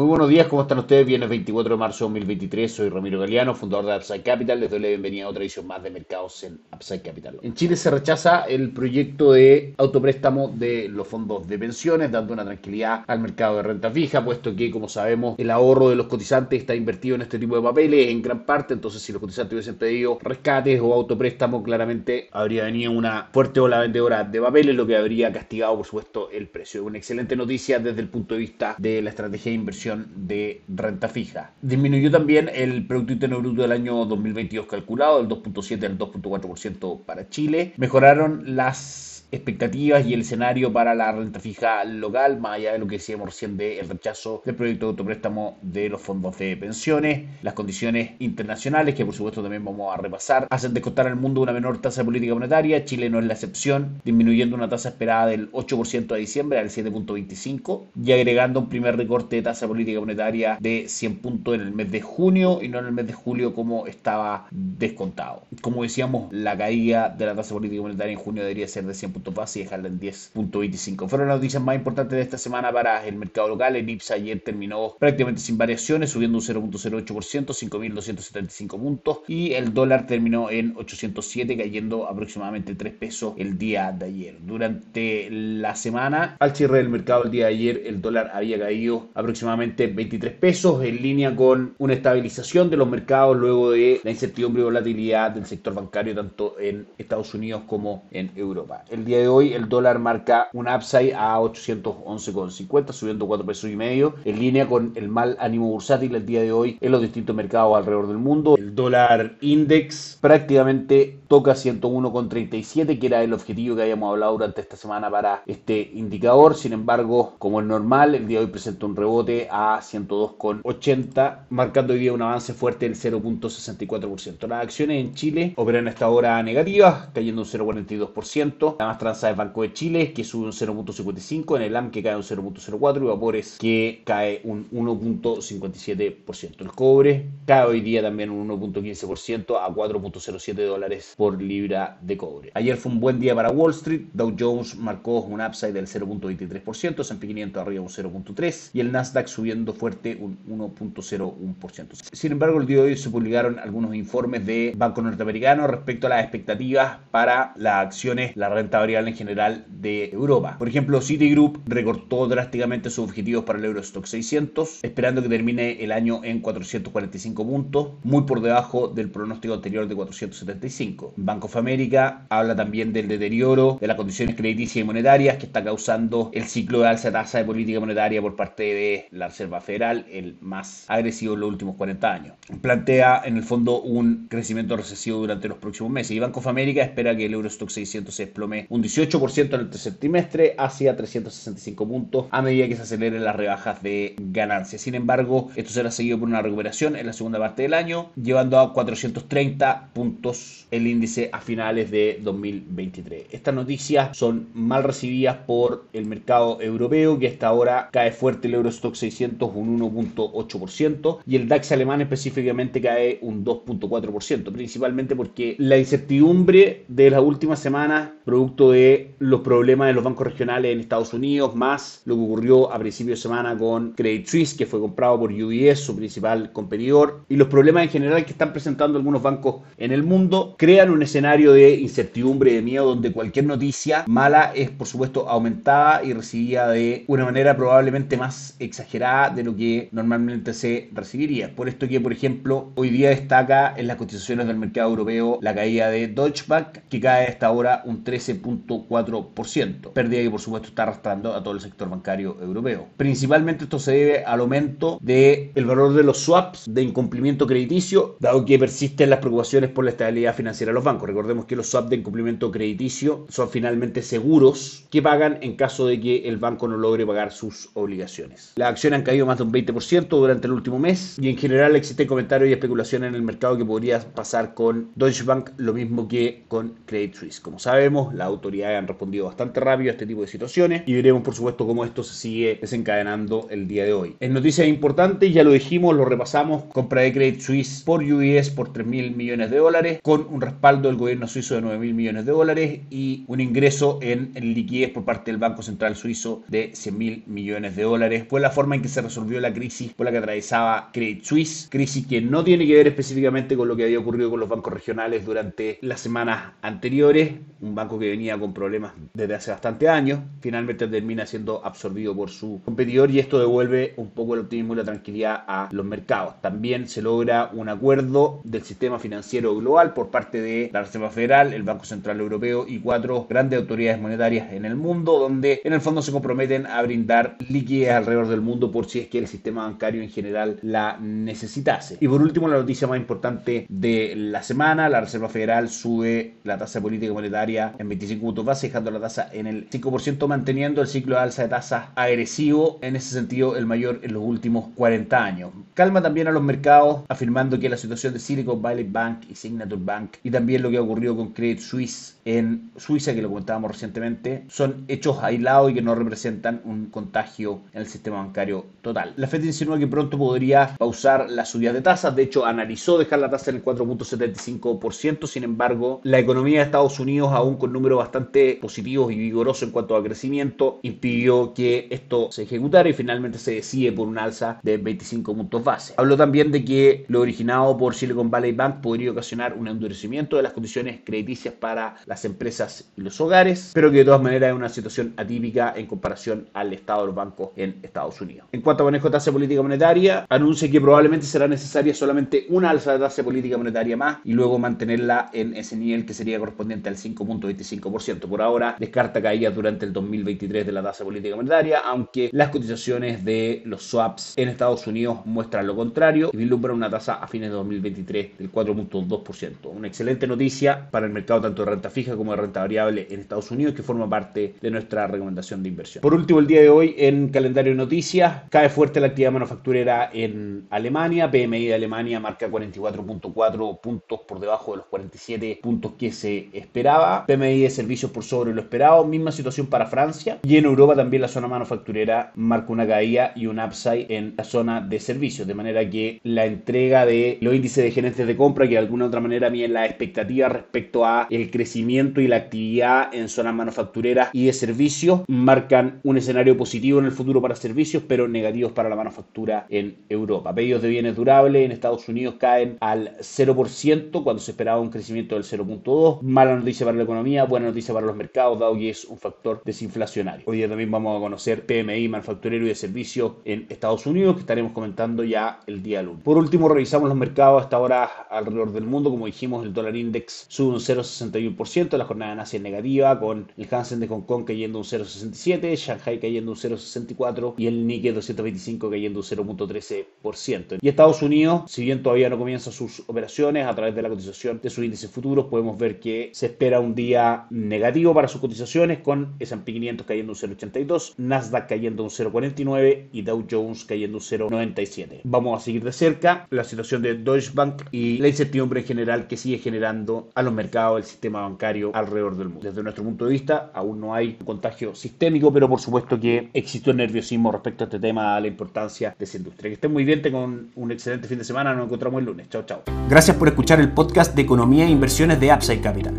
Muy buenos días, ¿cómo están ustedes? Viernes 24 de marzo de 2023, soy Ramiro Galeano, fundador de Upside Capital. Les doy la bienvenida a otra edición más de mercados en Upside Capital. En Chile se rechaza el proyecto de autopréstamo de los fondos de pensiones, dando una tranquilidad al mercado de renta fija, puesto que, como sabemos, el ahorro de los cotizantes está invertido en este tipo de papeles en gran parte. Entonces, si los cotizantes hubiesen pedido rescates o autopréstamo, claramente habría venido una fuerte ola vendedora de papeles, lo que habría castigado, por supuesto, el precio. Una excelente noticia desde el punto de vista de la estrategia de inversión de renta fija. Disminuyó también el Producto Interno Bruto del año 2022 calculado, del 2.7 al 2.4% para Chile. Mejoraron las expectativas y el escenario para la renta fija local, más allá de lo que decíamos recién del rechazo del proyecto de autopréstamo de los fondos de pensiones, las condiciones internacionales, que por supuesto también vamos a repasar, hacen descontar al mundo una menor tasa política monetaria, Chile no es la excepción, disminuyendo una tasa esperada del 8% a diciembre al 7.25 y agregando un primer recorte de tasa política monetaria de 100 puntos en el mes de junio y no en el mes de julio como estaba descontado. Como decíamos, la caída de la tasa política monetaria en junio debería ser de 100 puntos base y dejarla en 10.25. Fueron las noticias más importantes de esta semana para el mercado local. El IPSA ayer terminó prácticamente sin variaciones, subiendo un 0.08%, 5.275 puntos. Y el dólar terminó en 807, cayendo aproximadamente 3 pesos el día de ayer. Durante la semana, al cierre del mercado el día de ayer, el dólar había caído aproximadamente 23 pesos, en línea con una estabilización de los mercados luego de la incertidumbre y volatilidad del sector bancario tanto en Estados Unidos como en Europa. El día de hoy el dólar marca un upside a 811,50, subiendo 4 pesos y medio, en línea con el mal ánimo bursátil el día de hoy en los distintos mercados alrededor del mundo. El dólar index prácticamente toca 101,37, que era el objetivo que habíamos hablado durante esta semana para este indicador. Sin embargo, como es normal, el día de hoy presenta un rebote a 102,80, marcando hoy día un avance fuerte del 0.64%. Las acciones en Chile operan a esta hora negativas, cayendo un 0.42%. La más transada es Banco de Chile, que sube un 0.55, en el AM que cae un 0.04 y Vapores que cae un 1.57%. El cobre cae hoy día también un 1.15% a 4.07 dólares por libra de cobre. Ayer fue un buen día para Wall Street. Dow Jones marcó un upside del 0.23%, S&P 500 arriba un 0.3% y el Nasdaq subiendo fuerte un 1.01%. Sin embargo, el día de hoy se publicaron algunos informes de Banco Norteamericano respecto a las expectativas para las acciones, la renta variable en general de Europa. Por ejemplo, Citigroup recortó drásticamente sus objetivos para el Eurostock 600, esperando que termine el año en 445 puntos, muy por debajo del pronóstico anterior de 475. Banco of America habla también del deterioro de las condiciones crediticias y monetarias que está causando el ciclo de alza de tasa de política monetaria por parte de la Reserva Federal, el más agresivo en los últimos 40 años. Plantea en el fondo un crecimiento recesivo durante los próximos meses y Banco of America espera que el Eurostock 600 se desplome un 18% en el tercer trimestre hacia 365 puntos a medida que se aceleren las rebajas de ganancias. Sin embargo, esto será seguido por una recuperación en la segunda parte del año, llevando a 430 puntos el índice a finales de 2023. Estas noticias son mal recibidas por el mercado europeo, que hasta ahora cae fuerte el Eurostock 600 un 1.8% y el DAX alemán específicamente cae un 2.4%, principalmente porque la incertidumbre de las últimas semanas, producto de los problemas de los bancos regionales en Estados Unidos, más lo que ocurrió a principios de semana con Credit Suisse, que fue comprado por UBS, su principal competidor, y los problemas en general que están presentando algunos bancos en el mundo, crean un escenario de incertidumbre de miedo donde cualquier noticia mala es, por supuesto, aumentada y recibida de una manera probablemente más exagerada de lo que normalmente se recibiría. Por esto que, por ejemplo, hoy día destaca en las cotizaciones del mercado europeo la caída de Deutsche Bank, que cae hasta ahora un 13.4%, pérdida que por supuesto está arrastrando a todo el sector bancario europeo. Principalmente esto se debe al aumento del el valor de los swaps de incumplimiento crediticio, dado que persisten las preocupaciones por la estabilidad financiera de los bancos. Recordemos que los swaps de incumplimiento crediticio son finalmente seguros que pagan en caso de que el banco no logre pagar sus obligaciones. Las acciones han caído más de un 20% durante el último mes y en general existen comentarios y especulaciones en el mercado que podría pasar con Deutsche Bank lo mismo que con Credit Suisse. Como sabemos, las autoridades han respondido bastante rápido a este tipo de situaciones y veremos por supuesto cómo esto se sigue desencadenando el día de hoy. En noticias importantes, ya lo dijimos, lo repasamos, compra de Credit Suisse por UBS por 3 mil millones de dólares, con un respaldo del gobierno suizo de 9 mil millones de dólares y un ingreso en, liquidez por parte del Banco Central Suizo de 100 mil millones de dólares. Fue la forma en que se resolvió la crisis por la que atravesaba Credit Suisse, crisis que no tiene que ver específicamente con lo que había ocurrido con los bancos regionales durante las semanas anteriores, un banco que venía con problemas desde hace bastante años, finalmente termina siendo absorbido por su competidor y esto devuelve un poco el optimismo y la tranquilidad a los mercados. También se logra un acuerdo del sistema financiero global por parte de la Reserva Federal, el Banco Central Europeo y cuatro grandes autoridades monetarias en el mundo, donde en el fondo se comprometen a brindar liquidez alrededor del mundo por si es que el sistema bancario en general la necesitase. Y por último, la noticia más importante de la semana, la Reserva Federal sube la tasa política monetaria en 25 puntos base, dejando la tasa en el 5%, manteniendo el ciclo de alza de tasas agresivo, en ese sentido el mayor en los últimos 40 años. Calma también a los mercados, afirmando que la situación de Silicon Valley Bank y Signature Bank y lo que ha ocurrido con Credit Suisse en Suiza, que lo comentábamos recientemente, son hechos aislados y que no representan un contagio en el sistema bancario total. La Fed insinúa que pronto podría pausar la subida de tasas, de hecho analizó dejar la tasa en el 4.75%, sin embargo, la economía de Estados Unidos, aún con números bastante positivos y vigorosos en cuanto a crecimiento, impidió que esto se ejecutara y finalmente se decide por un alza de 25 puntos base. Habló también de que lo originado por Silicon Valley Bank podría ocasionar un endurecimiento de las condiciones crediticias para las empresas y los hogares, pero que de todas maneras es una situación atípica en comparación al estado de los bancos en Estados Unidos. En cuanto a manejo de tasa política monetaria, anuncia que probablemente será necesaria solamente una alza de tasa política monetaria más y luego mantenerla en ese nivel que sería correspondiente al 5.25%. Por ahora descarta caídas durante el 2023 de la tasa política monetaria, aunque las cotizaciones de los swaps en Estados Unidos muestran lo contrario y vislumbran una tasa a fines de 2023 del 4.2%. Una excelente noticia para el mercado tanto de renta fija como de renta variable en Estados Unidos que forma parte de nuestra recomendación de inversión. Por último, el día de hoy en calendario de noticias cae fuerte la actividad manufacturera en Alemania. PMI de Alemania marca 44.4 puntos por debajo de los 47 puntos que se esperaba. PMI de servicios por sobre lo esperado. Misma situación para Francia. Y en Europa también la zona manufacturera marca una caída y un upside en la zona de servicios. De manera que la entrega de los índices de gerentes de compra que de alguna otra manera miden la expectativa respecto a el crecimiento y la actividad en zonas manufactureras y de servicios marcan un escenario positivo en el futuro para servicios, pero negativos para la manufactura en Europa. Pedidos de bienes durables en Estados Unidos caen al 0% cuando se esperaba un crecimiento del 0.2. Mala noticia para la economía, buena noticia para los mercados, dado que es un factor desinflacionario. Hoy día también vamos a conocer PMI manufacturero y de servicios en Estados Unidos, que estaremos comentando ya el día lunes. Por último, revisamos los mercados hasta ahora alrededor del mundo. Como dijimos, el dólar index sube un 0,61%, la jornada en Asia es negativa, con el Hansen de Hong Kong cayendo un 0,67%, Shanghai cayendo un 0,64% y el Nikkei 225 cayendo un 0,13%. Y Estados Unidos, si bien todavía no comienza sus operaciones a través de la cotización de sus índices futuros, podemos ver que se espera un día negativo para sus cotizaciones con S&P 500 cayendo un 0,82, Nasdaq cayendo un 0,49 y Dow Jones cayendo un 0,97. Vamos a seguir de cerca la situación de Deutsche Bank y la incertidumbre en general que sigue generando a los mercados el sistema bancario alrededor del mundo. Desde nuestro punto de vista, aún no hay un contagio sistémico, pero por supuesto que existe un nerviosismo respecto a este tema, a la importancia de esa industria. Que estén muy bien, tengan un excelente fin de semana, nos encontramos el lunes. Chao, chao. Gracias por escuchar el podcast de Economía e Inversiones de Upside Capital.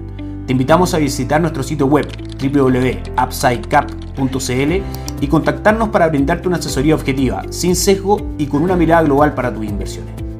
Te invitamos a visitar nuestro sitio web www.upsidecap.cl y contactarnos para brindarte una asesoría objetiva, sin sesgo y con una mirada global para tus inversiones.